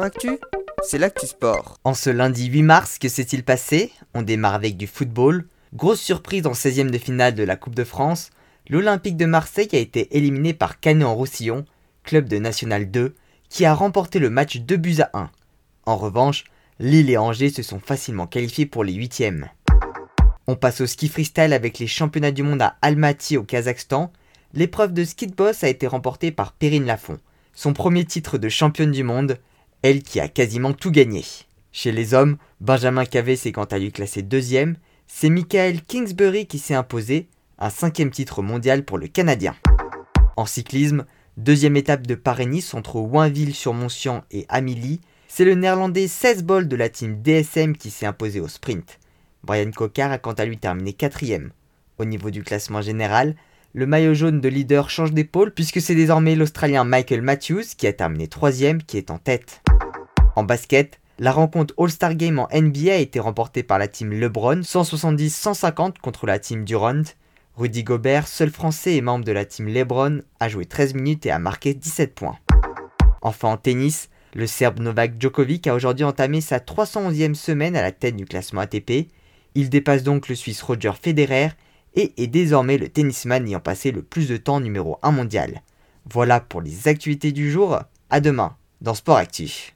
Actu, c'est l'actu sport. En ce lundi 8 mars, que s'est-il passé? On démarre avec du football. Grosse surprise en 16e de finale de la Coupe de France, l'Olympique de Marseille a été éliminé par Canet en Roussillon, club de National 2, qui a remporté le match 2 buts à 1. En revanche, Lille et Angers se sont facilement qualifiés pour les huitièmes. On passe au ski freestyle avec les championnats du monde à Almaty au Kazakhstan. L'épreuve de ski de boss a été remportée par Perrine Lafont, son premier titre de championne du monde, elle qui a quasiment tout gagné. Chez les hommes, Benjamin Cavé s'est quant à lui classé deuxième, c'est Michael Kingsbury qui s'est imposé, un cinquième titre mondial pour le Canadien. En cyclisme, deuxième étape de Paris-Nice entre Oinville-sur-Moncian et Amélie, c'est le néerlandais 16 Bol de la team DSM qui s'est imposé au sprint. Brian Cocard a quant à lui terminé quatrième. Au niveau du classement général, le maillot jaune de leader change d'épaule puisque c'est désormais l'Australien Michael Matthews qui a terminé troisième qui est en tête. En basket, la rencontre All-Star Game en NBA a été remportée par la team LeBron 170-150 contre la team Durant. Rudy Gobert, seul français et membre de la team LeBron, a joué 13 minutes et a marqué 17 points. Enfin en tennis, le Serbe Novak Djokovic a aujourd'hui entamé sa 311e semaine à la tête du classement ATP il dépasse donc le Suisse Roger Federer et est désormais le tennisman ayant passé le plus de temps numéro 1 mondial. Voilà pour les activités du jour, à demain dans Sport Actif.